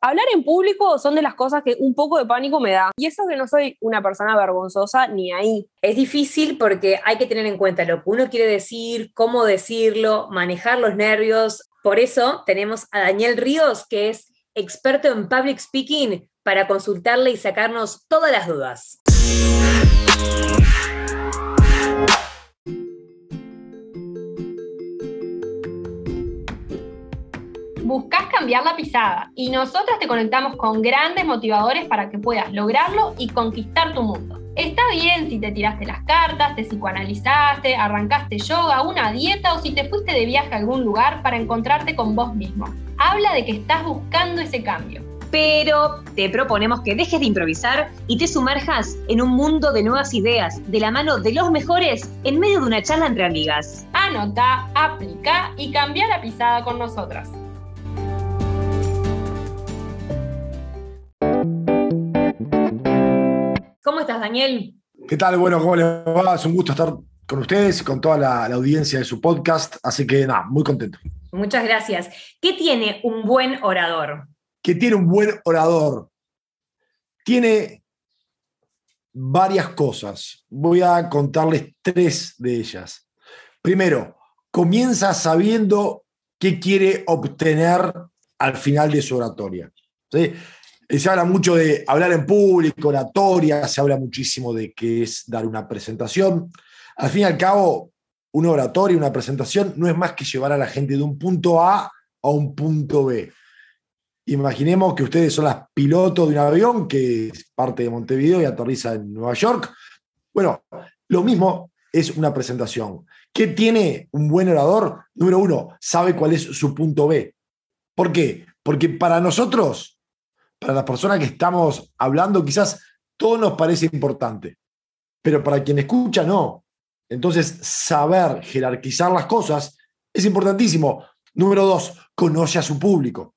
Hablar en público son de las cosas que un poco de pánico me da. Y eso que no soy una persona vergonzosa ni ahí. Es difícil porque hay que tener en cuenta lo que uno quiere decir, cómo decirlo, manejar los nervios. Por eso tenemos a Daniel Ríos, que es experto en public speaking, para consultarle y sacarnos todas las dudas. Buscas cambiar la pisada y nosotras te conectamos con grandes motivadores para que puedas lograrlo y conquistar tu mundo. Está bien si te tiraste las cartas, te psicoanalizaste, arrancaste yoga, una dieta o si te fuiste de viaje a algún lugar para encontrarte con vos mismo. Habla de que estás buscando ese cambio. Pero te proponemos que dejes de improvisar y te sumerjas en un mundo de nuevas ideas, de la mano de los mejores, en medio de una charla entre amigas. Anota, aplica y cambia la pisada con nosotras. Estás, Daniel? ¿Qué tal? Bueno, ¿cómo les va? Es un gusto estar con ustedes y con toda la, audiencia de su podcast. Así que nada, muy contento. Muchas gracias. ¿Qué tiene un buen orador? ¿Qué tiene un buen orador? Tiene varias cosas. Voy a contarles tres de ellas. Primero, comienza sabiendo qué quiere obtener al final de su oratoria. ¿sí? Se habla mucho de hablar en público, oratoria, se habla muchísimo de qué es dar una presentación. Al fin y al cabo, una oratoria, una presentación, no es más que llevar a la gente de un punto A a un punto B. Imaginemos que ustedes son las pilotos de un avión que parte de Montevideo y aterriza en Nueva York. Bueno, lo mismo es una presentación. ¿Qué tiene un buen orador? Número uno, sabe cuál es su punto B. ¿Por qué? Porque para nosotros para las personas que estamos hablando, quizás todo nos parece importante, pero para quien escucha, no. Entonces, saber jerarquizar las cosas es importantísimo. Número dos, conoce a su público.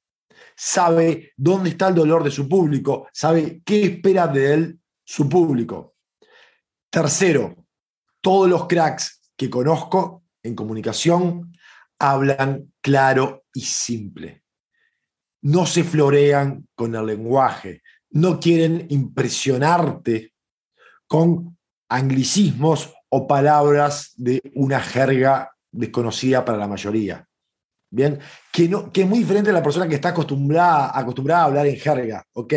Sabe dónde está el dolor de su público, sabe qué espera de él su público. Tercero, todos los cracks que conozco en comunicación hablan claro y simple no se florean con el lenguaje, no quieren impresionarte con anglicismos o palabras de una jerga desconocida para la mayoría. Bien, que, no, que es muy diferente a la persona que está acostumbrada, a hablar en jerga, ok,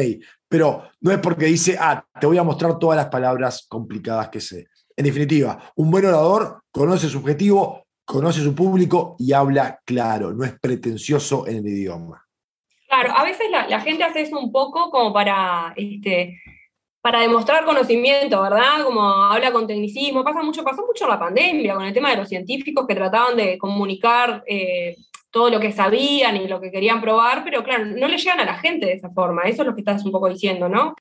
pero no es porque dice, ah, te voy a mostrar todas las palabras complicadas que sé. En definitiva, un buen orador conoce su objetivo, conoce su público y habla claro, no es pretencioso en el idioma. Claro, a veces la, gente hace eso un poco como para, este, para demostrar conocimiento, ¿verdad? Como habla con tecnicismo, pasa mucho, pasó mucho la pandemia con el tema de los científicos que trataban de comunicar eh, todo lo que sabían y lo que querían probar, pero claro, no le llegan a la gente de esa forma, eso es lo que estás un poco diciendo, ¿no?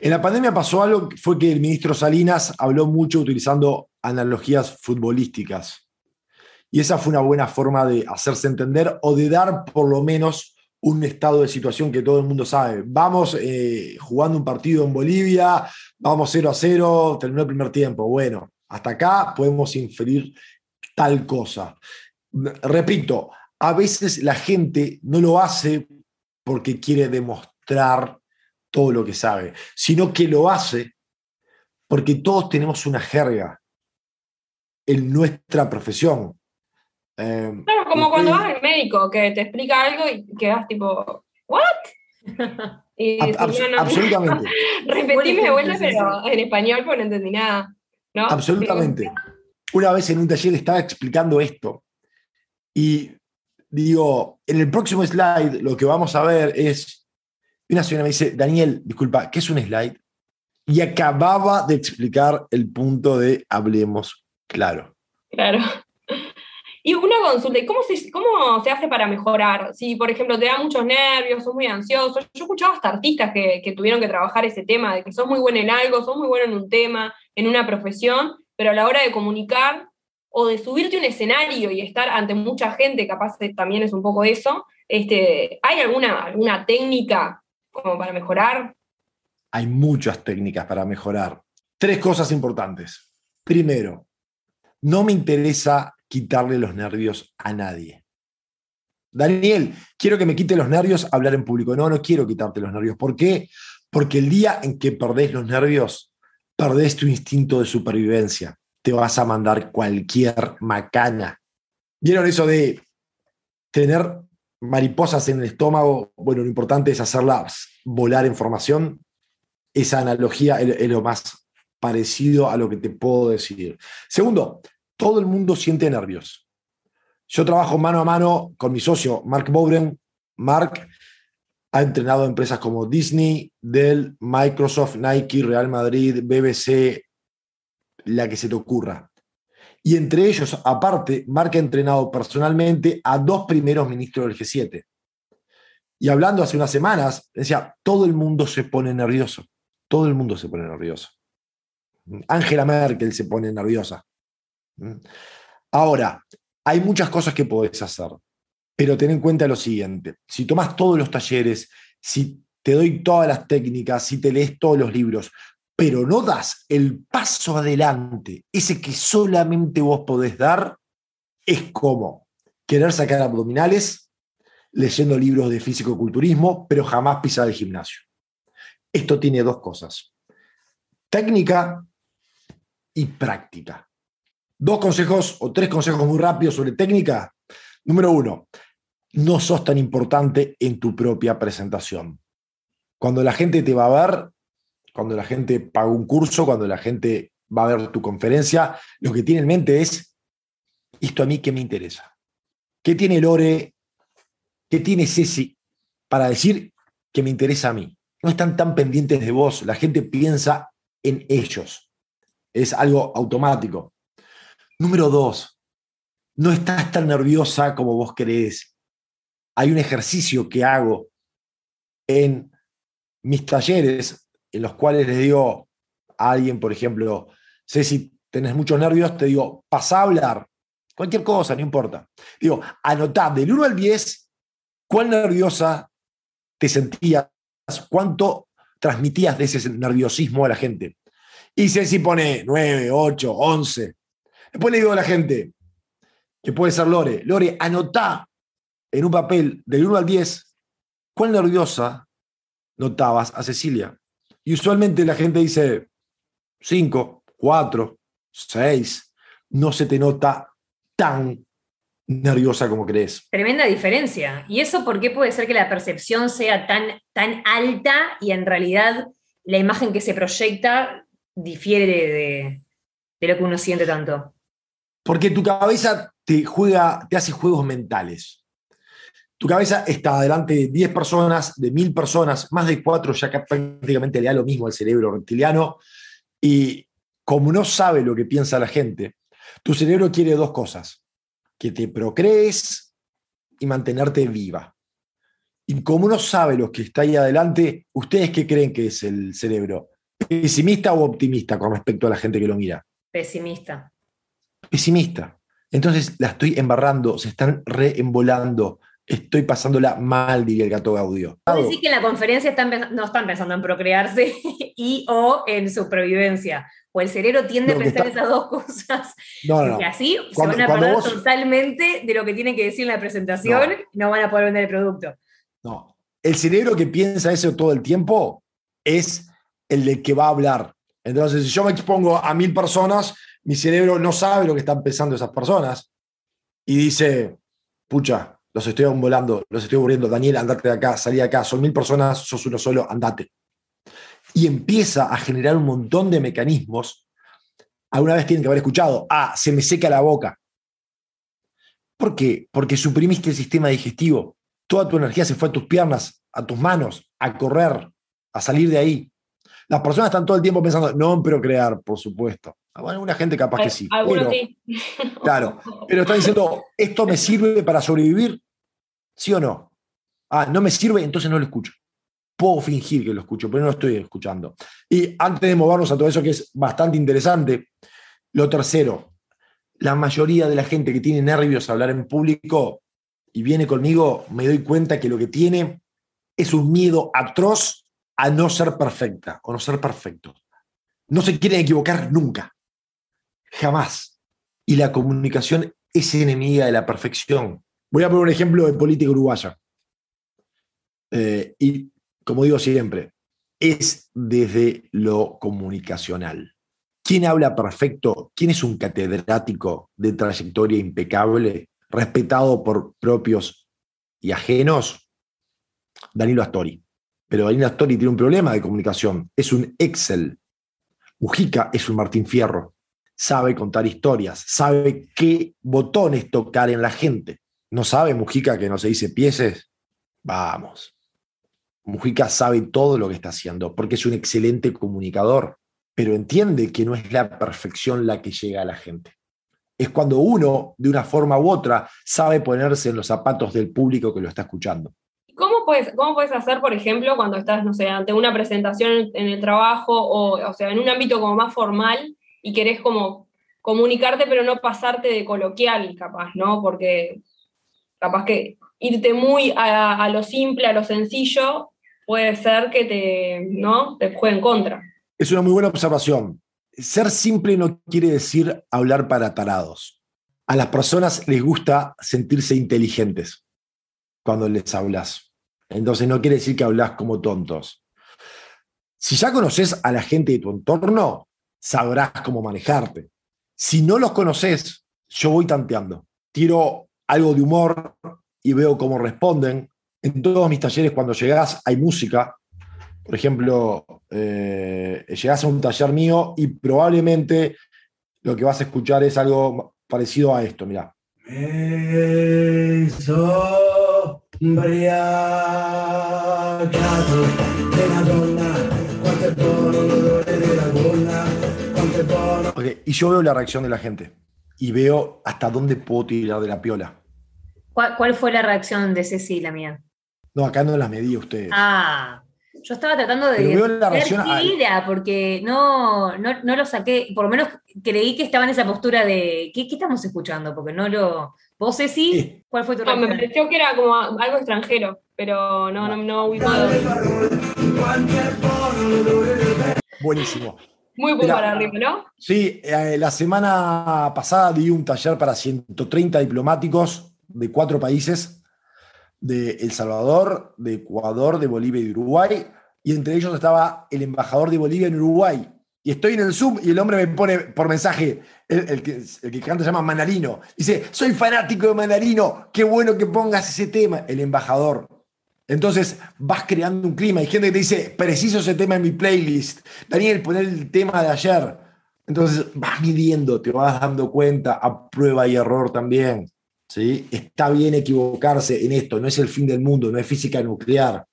En la pandemia pasó algo, fue que el ministro Salinas habló mucho utilizando analogías futbolísticas. Y esa fue una buena forma de hacerse entender o de dar por lo menos un estado de situación que todo el mundo sabe. Vamos eh, jugando un partido en Bolivia, vamos 0 a 0, terminó el primer tiempo. Bueno, hasta acá podemos inferir tal cosa. Repito, a veces la gente no lo hace porque quiere demostrar todo lo que sabe, sino que lo hace porque todos tenemos una jerga en nuestra profesión. Em, claro, como cuando vas al médico que te explica algo y quedas tipo, ¿what? absolutamente. Repetime de vuelta, pero en español pues no entendí nada. Absolutamente. Una vez en un taller estaba explicando esto y digo, en el próximo slide lo que vamos a ver es, una señora me dice, Daniel, disculpa, ¿qué es un slide? Y acababa de explicar el punto de hablemos claro. Claro. Una consulta, ¿y cómo se, hace para mejorar? Si, por ejemplo, te da muchos nervios, sos muy ansioso. Yo he escuchado hasta artistas que, tuvieron que trabajar ese tema, de que sos muy bueno en algo, sos muy bueno en un tema, en una profesión, pero a la hora de comunicar o de subirte a un escenario y estar ante mucha gente, capaz también es un poco eso, este, ¿hay alguna, alguna técnica como para mejorar? Hay muchas técnicas para mejorar. Tres cosas importantes. Primero, no me interesa quitarle los nervios a nadie. Daniel, quiero que me quite los nervios hablar en público. No, no quiero quitarte los nervios. ¿Por qué? Porque el día en que perdés los nervios, perdés tu instinto de supervivencia. Te vas a mandar cualquier macana. ¿Vieron eso de tener mariposas en el estómago? Bueno, lo importante es hacerlas volar en formación. Esa analogía es lo más parecido a lo que te puedo decir. Segundo, todo el mundo siente nervios. Yo trabajo mano a mano con mi socio, Mark Bowden. Mark ha entrenado empresas como Disney, Dell, Microsoft, Nike, Real Madrid, BBC, la que se te ocurra. Y entre ellos, aparte, Mark ha entrenado personalmente a dos primeros ministros del G7. Y hablando hace unas semanas, decía, todo el mundo se pone nervioso. Todo el mundo se pone nervioso. Angela Merkel se pone nerviosa. Ahora, hay muchas cosas que podés hacer, pero ten en cuenta lo siguiente. Si tomas todos los talleres, si te doy todas las técnicas, si te lees todos los libros, pero no das el paso adelante, ese que solamente vos podés dar, es como querer sacar abdominales leyendo libros de físico-culturismo, pero jamás pisar el gimnasio. Esto tiene dos cosas. Técnica y práctica. Dos consejos o tres consejos muy rápidos sobre técnica. Número uno, no sos tan importante en tu propia presentación. Cuando la gente te va a ver, cuando la gente paga un curso, cuando la gente va a ver tu conferencia, lo que tiene en mente es, ¿esto a mí qué me interesa? ¿Qué tiene Lore? ¿Qué tiene Ceci para decir que me interesa a mí? No están tan pendientes de vos, la gente piensa en ellos es algo automático. Número dos, no estás tan nerviosa como vos crees. Hay un ejercicio que hago en mis talleres en los cuales le digo a alguien, por ejemplo, sé si tenés muchos nervios, te digo, pasa a hablar. Cualquier cosa, no importa. Digo, anotá del 1 al 10 cuán nerviosa te sentías, cuánto transmitías de ese nerviosismo a la gente. Y Ceci pone 9, 8, 11. Después le digo a la gente, que puede ser Lore, Lore, anotá en un papel del 1 al 10 cuán nerviosa notabas a Cecilia. Y usualmente la gente dice 5, 4, 6. No se te nota tan nerviosa como crees. Tremenda diferencia. ¿Y eso por qué puede ser que la percepción sea tan, tan alta y en realidad la imagen que se proyecta difiere de, lo que uno siente tanto? Porque tu cabeza te juega, te hace juegos mentales. Tu cabeza está delante de 10 personas, de 1000 personas, más de 4 ya que prácticamente le da lo mismo al cerebro reptiliano. Y como no sabe lo que piensa la gente, tu cerebro quiere dos cosas: que te procrees y mantenerte viva. Y como no sabe lo que está ahí adelante, ¿ustedes qué creen que es el cerebro? ¿Pesimista o optimista con respecto a la gente que lo mira? Pesimista. Pesimista. Entonces la estoy embarrando, se están reembolando, estoy pasándola mal, diría el gato Gaudio. ¿Puedo decir que en la conferencia no están pensando en procrearse y o en supervivencia. O el cerebro tiende a pensar esas dos cosas. Y así se van a perder totalmente de lo que tienen que decir en la presentación, no. no van a poder vender el producto. No. El cerebro que piensa eso todo el tiempo es el de que va a hablar. Entonces, si yo me expongo a mil personas, mi cerebro no sabe lo que están pensando esas personas y dice, pucha, los estoy volando, los estoy aburriendo, Daniel, andate de acá, salí de acá, son mil personas, sos uno solo, andate. Y empieza a generar un montón de mecanismos. Alguna vez tienen que haber escuchado, ah, se me seca la boca. ¿Por qué? Porque suprimiste el sistema digestivo. Toda tu energía se fue a tus piernas, a tus manos, a correr, a salir de ahí. Las personas están todo el tiempo pensando, no en procrear, por supuesto. Alguna gente capaz que sí. Claro, pero está diciendo, ¿esto me sirve para sobrevivir? ¿Sí o no? Ah, no me sirve, entonces no lo escucho. Puedo fingir que lo escucho, pero no lo estoy escuchando. Y antes de movernos a todo eso que es bastante interesante, lo tercero, la mayoría de la gente que tiene nervios a hablar en público y viene conmigo, me doy cuenta que lo que tiene es un miedo atroz a no ser perfecta o no ser perfecto. No se quieren equivocar nunca, jamás. Y la comunicación es enemiga de la perfección. Voy a poner un ejemplo de política uruguaya. Eh, y como digo siempre, es desde lo comunicacional. ¿Quién habla perfecto? ¿Quién es un catedrático de trayectoria impecable, respetado por propios y ajenos? Danilo Astori. Pero Danilo Astori tiene un problema de comunicación. Es un Excel. Mujica es un Martín Fierro. Sabe contar historias, sabe qué botones tocar en la gente. ¿No sabe Mujica que no se dice pieses? Vamos. Mujica sabe todo lo que está haciendo porque es un excelente comunicador, pero entiende que no es la perfección la que llega a la gente. Es cuando uno, de una forma u otra, sabe ponerse en los zapatos del público que lo está escuchando. ¿Cómo puedes, ¿Cómo puedes hacer, por ejemplo, cuando estás, no sé, ante una presentación en el trabajo o, o sea, en un ámbito como más formal y querés como comunicarte, pero no pasarte de coloquial, capaz, ¿no? Porque capaz que irte muy a, a lo simple, a lo sencillo, puede ser que te, ¿no? te juegue en contra. Es una muy buena observación. Ser simple no quiere decir hablar para tarados. A las personas les gusta sentirse inteligentes cuando les hablas. Entonces no quiere decir que hablas como tontos. Si ya conoces a la gente de tu entorno, sabrás cómo manejarte. Si no los conoces, yo voy tanteando. Tiro algo de humor y veo cómo responden en todos mis talleres cuando llegas hay música. Por ejemplo, eh, llegas a un taller mío y probablemente lo que vas a escuchar es algo parecido a esto, mira. Okay, y yo veo la reacción de la gente y veo hasta dónde puedo tirar de la piola. ¿Cuál, cuál fue la reacción de Cecilia mía? No, acá no las medí ustedes. Ah, yo estaba tratando de ver porque no, no, lo saqué, por lo menos creí que estaba en esa postura de ¿qué, qué estamos escuchando? Porque no lo. ¿Vos, Ceci? ¿Cuál fue tu no, Me pareció que era como algo extranjero, pero no, no, no ubicado. Buenísimo. Muy buen para arriba, ¿no? Sí, eh, la semana pasada di un taller para 130 diplomáticos de cuatro países de El Salvador, de Ecuador, de Bolivia y de Uruguay, y entre ellos estaba el embajador de Bolivia en Uruguay. Y estoy en el Zoom y el hombre me pone por mensaje, el, que, el que canta se llama Manarino. Dice, soy fanático de Manarino, qué bueno que pongas ese tema, el embajador. Entonces vas creando un clima. Hay gente que te dice, preciso ese tema en mi playlist. Daniel, poner el tema de ayer. Entonces vas midiendo, te vas dando cuenta, a prueba y error también. ¿sí? Está bien equivocarse en esto, no es el fin del mundo, no es física nuclear.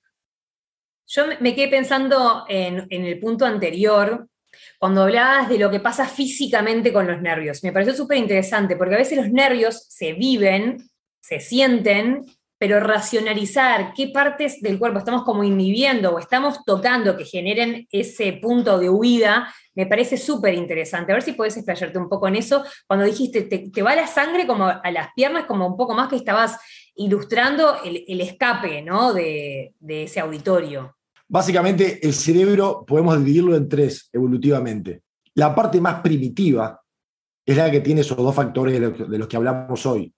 Yo me quedé pensando en, el punto anterior, cuando hablabas de lo que pasa físicamente con los nervios. Me pareció súper interesante, porque a veces los nervios se viven, se sienten, pero racionalizar qué partes del cuerpo estamos como inhibiendo o estamos tocando que generen ese punto de huida, me parece súper interesante. A ver si puedes explayarte un poco en eso. Cuando dijiste, te, va la sangre como a las piernas, como un poco más que estabas ilustrando el, escape ¿no? de, de ese auditorio. Básicamente, el cerebro podemos dividirlo en tres evolutivamente. La parte más primitiva es la que tiene esos dos factores de los que hablamos hoy,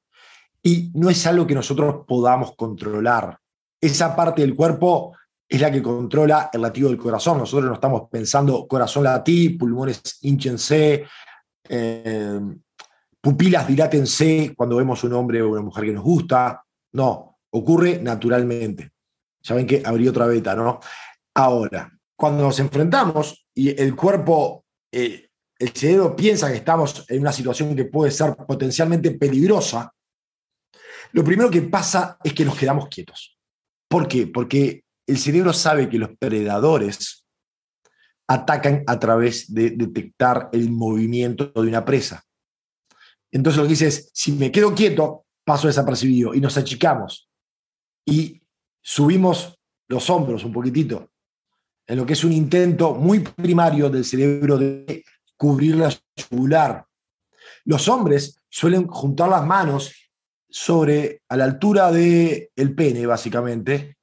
y no es algo que nosotros podamos controlar. Esa parte del cuerpo es la que controla el latido del corazón. Nosotros no estamos pensando corazón latí, pulmones hinchense, eh, pupilas dilátense cuando vemos un hombre o una mujer que nos gusta. No, ocurre naturalmente. Ya ven que abrí otra beta, ¿no? Ahora, cuando nos enfrentamos y el cuerpo, eh, el cerebro piensa que estamos en una situación que puede ser potencialmente peligrosa, lo primero que pasa es que nos quedamos quietos. ¿Por qué? Porque el cerebro sabe que los predadores atacan a través de detectar el movimiento de una presa. Entonces lo que dice es, si me quedo quieto, paso desapercibido y nos achicamos y subimos los hombros un poquitito, en lo que es un intento muy primario del cerebro de cubrir la yugular. Los hombres suelen juntar las manos sobre, a la altura del el pene, básicamente,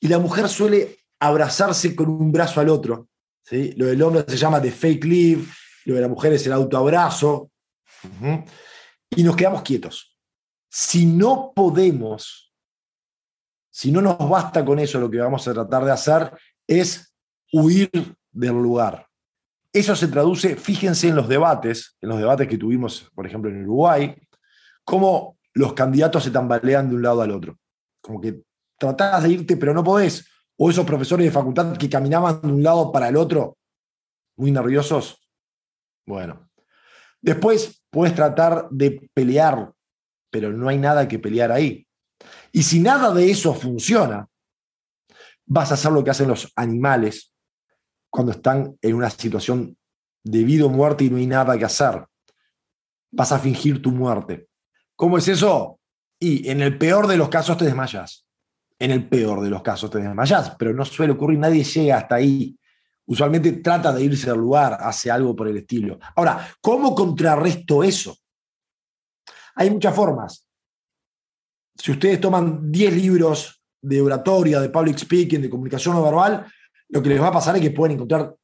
y la mujer suele abrazarse con un brazo al otro. ¿sí? Lo del hombre se llama the fake leave, lo de la mujer es el autoabrazo, y nos quedamos quietos. Si no podemos, si no nos basta con eso, lo que vamos a tratar de hacer es huir del lugar. Eso se traduce, fíjense en los debates, en los debates que tuvimos, por ejemplo, en Uruguay, cómo los candidatos se tambalean de un lado al otro. Como que tratás de irte, pero no podés. O esos profesores de facultad que caminaban de un lado para el otro, muy nerviosos. Bueno. Después puedes tratar de pelear, pero no hay nada que pelear ahí. Y si nada de eso funciona, vas a hacer lo que hacen los animales cuando están en una situación de vida o muerte y no hay nada que hacer. Vas a fingir tu muerte. ¿Cómo es eso? Y en el peor de los casos te desmayas. En el peor de los casos te desmayas, pero no suele ocurrir, nadie llega hasta ahí. Usualmente trata de irse al lugar, hace algo por el estilo. Ahora, ¿cómo contrarresto eso? Hay muchas formas. Si ustedes toman 10 libros de oratoria, de public speaking, de comunicación no verbal, lo que les va a pasar es que pueden encontrar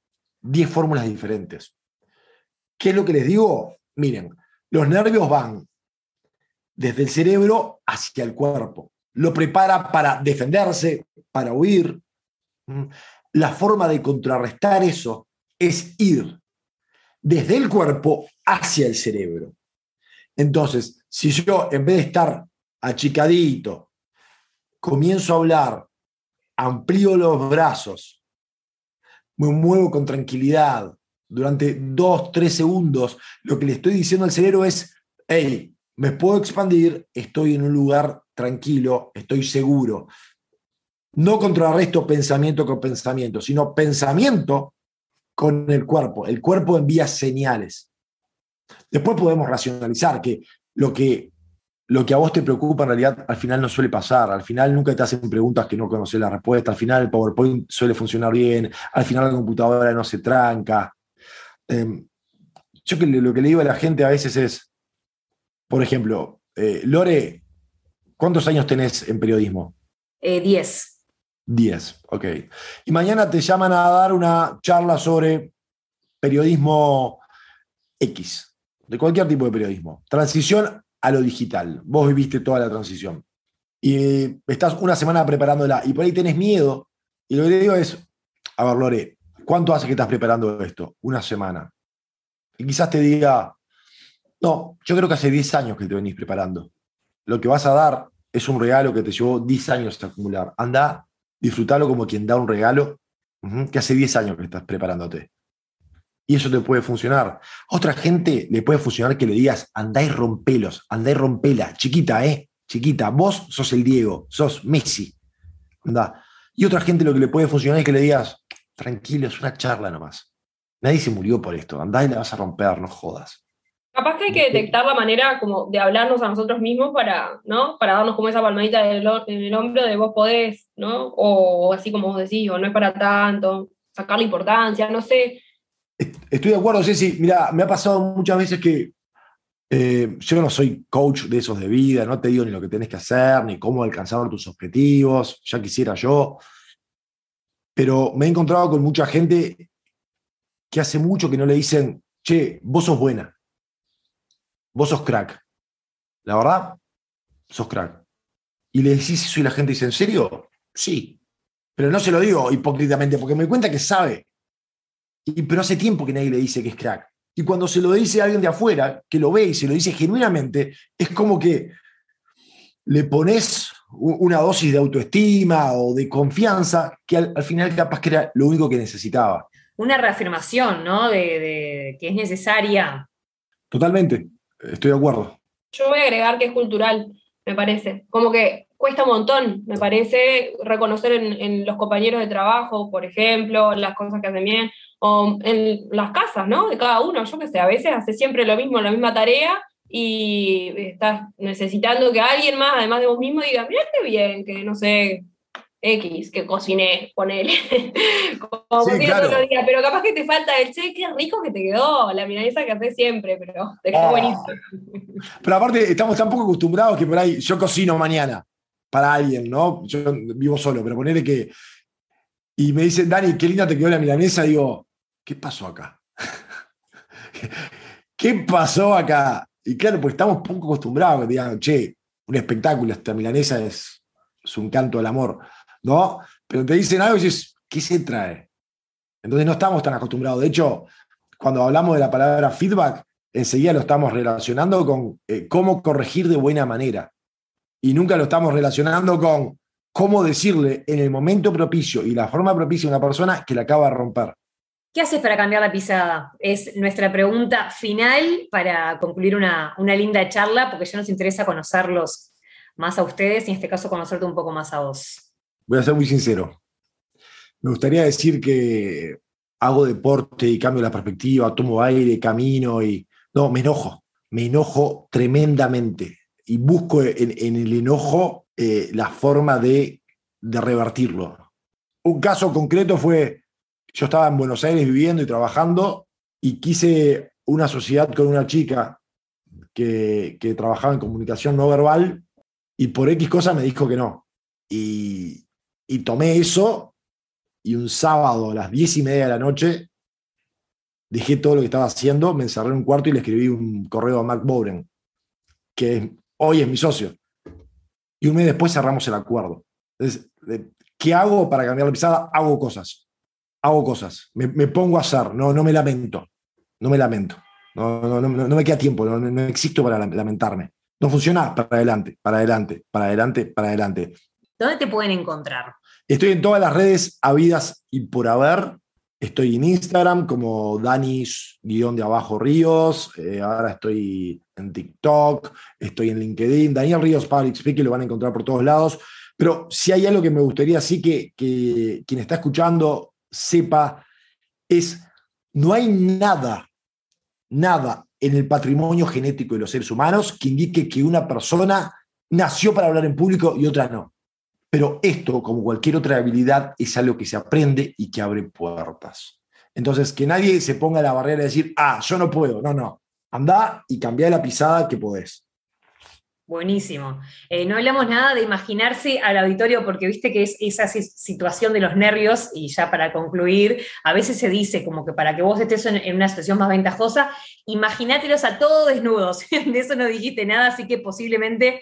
10 fórmulas diferentes. ¿Qué es lo que les digo? Miren, los nervios van desde el cerebro hacia el cuerpo. Lo prepara para defenderse, para huir. La forma de contrarrestar eso es ir desde el cuerpo hacia el cerebro. Entonces, si yo en vez de estar achicadito, comienzo a hablar, amplío los brazos, me muevo con tranquilidad durante dos, tres segundos, lo que le estoy diciendo al cerebro es, hey, me puedo expandir, estoy en un lugar tranquilo, estoy seguro. No contrarresto pensamiento con pensamiento, sino pensamiento con el cuerpo. El cuerpo envía señales. Después podemos racionalizar que lo que lo que a vos te preocupa en realidad al final no suele pasar. Al final nunca te hacen preguntas que no conoces la respuesta. Al final el PowerPoint suele funcionar bien. Al final la computadora no se tranca. Em, yo que, lo que le digo a la gente a veces es, por ejemplo, eh, Lore, ¿cuántos años tenés en periodismo? Eh, diez. Diez, ok. Y mañana te llaman a dar una charla sobre periodismo X, de cualquier tipo de periodismo. Transición a lo digital. Vos viviste toda la transición. Y estás una semana preparándola y por ahí tenés miedo. Y lo que te digo es, a ver, Lore, ¿cuánto hace que estás preparando esto? Una semana. Y quizás te diga, no, yo creo que hace 10 años que te venís preparando. Lo que vas a dar es un regalo que te llevó 10 años a acumular. Anda, disfrútalo como quien da un regalo que hace 10 años que estás preparándote. Y eso te puede funcionar. otra gente le puede funcionar que le digas, andá y rompelos, andá y rompela, chiquita, ¿eh? Chiquita, vos sos el Diego, sos Messi. Andá. Y otra gente lo que le puede funcionar es que le digas, tranquilo, es una charla nomás. Nadie se murió por esto, andá y la vas a romper, no jodas. Capaz que hay que detectar la manera como de hablarnos a nosotros mismos para, ¿no? Para darnos como esa palmadita en el, hombro de vos podés, ¿no? O así como vos decís, o no es para tanto, sacar la importancia, no sé Estoy de acuerdo, Ceci. Mira, me ha pasado muchas veces que eh, yo no soy coach de esos de vida, no te digo ni lo que tenés que hacer, ni cómo alcanzar tus objetivos, ya quisiera yo. Pero me he encontrado con mucha gente que hace mucho que no le dicen, che, vos sos buena, vos sos crack. La verdad, sos crack. Y le decís eso y la gente dice, ¿en serio? Sí. Pero no se lo digo hipócritamente, porque me cuenta que sabe pero hace tiempo que nadie le dice que es crack. Y cuando se lo dice a alguien de afuera, que lo ve y se lo dice genuinamente, es como que le pones una dosis de autoestima o de confianza que al, final capaz que era lo único que necesitaba. Una reafirmación, ¿no? De, que es necesaria. Totalmente, estoy de acuerdo. Yo voy a agregar que es cultural, me parece. Como que cuesta un montón, me parece, reconocer en, los compañeros de trabajo, por ejemplo, las cosas que hacen bien, o en las casas, ¿no? De cada uno, yo qué sé, a veces hace siempre lo mismo, la misma tarea y estás necesitando que alguien más, además de vos mismo, diga, mira qué bien, que no sé, X, que cociné, ponele. Como sí, claro. otro día, pero capaz que te falta el che, qué rico que te quedó, la milanesa que haces siempre, pero te quedó oh. buenísimo. Pero aparte, estamos tan poco acostumbrados que por ahí yo cocino mañana para alguien, ¿no? Yo vivo solo, pero ponele que. Y me dicen, Dani, qué linda te quedó la milanesa, digo, ¿qué pasó acá? ¿Qué pasó acá? Y claro, pues estamos poco acostumbrados que digan, che, un espectáculo, esta milanesa es, es un canto del amor, ¿no? Pero te dicen algo y dices, ¿qué se trae? Entonces no estamos tan acostumbrados. De hecho, cuando hablamos de la palabra feedback, enseguida lo estamos relacionando con eh, cómo corregir de buena manera. Y nunca lo estamos relacionando con cómo decirle en el momento propicio y la forma propicia a una persona que la acaba de romper. ¿Qué haces para cambiar la pisada? Es nuestra pregunta final para concluir una, una linda charla, porque ya nos interesa conocerlos más a ustedes y en este caso conocerte un poco más a vos. Voy a ser muy sincero. Me gustaría decir que hago deporte y cambio la perspectiva, tomo aire, camino y... No, me enojo, me enojo tremendamente y busco en, el enojo eh, la forma de, de revertirlo. Un caso concreto fue, yo estaba en Buenos Aires viviendo y trabajando y quise una sociedad con una chica que, trabajaba en comunicación no verbal y por X cosa me dijo que no. Y, y tomé eso y un sábado a las diez y media de la noche dejé todo lo que estaba haciendo, me encerré en un cuarto y le escribí un correo a Mark Bowden, que hoy es mi socio. Y un mes después cerramos el acuerdo. ¿qué hago para cambiar la pisada? Hago cosas. Hago cosas. Me, pongo a hacer, no, no me lamento. No me lamento. No, no, no, no me queda tiempo, no, no existo para lamentarme. No funciona, para adelante, para adelante, para adelante, para adelante. ¿Dónde te pueden encontrar? Estoy en todas las redes habidas y por haber. Estoy en Instagram como Danis-de abajo Ríos. Eh, ahora estoy en TikTok, estoy en LinkedIn. Daniel Ríos Public Speaking lo van a encontrar por todos lados. Pero si hay algo que me gustaría sí que, que quien está escuchando sepa, es no hay nada, nada en el patrimonio genético de los seres humanos que indique que una persona nació para hablar en público y otra no. Pero esto, como cualquier otra habilidad, es algo que se aprende y que abre puertas. Entonces, que nadie se ponga la barrera de decir, ah, yo no puedo. No, no. Anda y cambia la pisada que podés. Buenísimo. Eh, no hablamos nada de imaginarse al auditorio porque viste que es esa situación de los nervios, y ya para concluir, a veces se dice como que para que vos estés en, en una situación más ventajosa, imaginátelos a todos desnudos. de eso no dijiste nada, así que posiblemente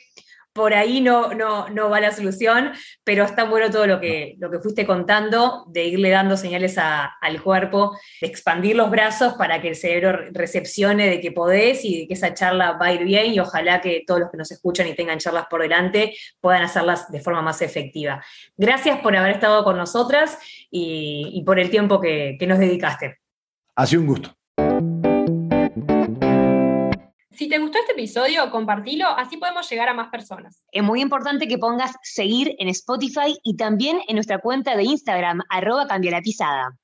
por ahí no, no, no va la solución, pero está bueno todo lo que, lo que fuiste contando, de irle dando señales al cuerpo, de expandir los brazos para que el cerebro recepcione de que podés y de que esa charla va a ir bien y ojalá que todos los que nos escuchan y tengan charlas por delante puedan hacerlas de forma más efectiva. Gracias por haber estado con nosotras y, por el tiempo que, que nos dedicaste. Ha sido un gusto. Si te gustó este episodio, compartilo, así podemos llegar a más personas. Es muy importante que pongas seguir en Spotify y también en nuestra cuenta de Instagram, arroba.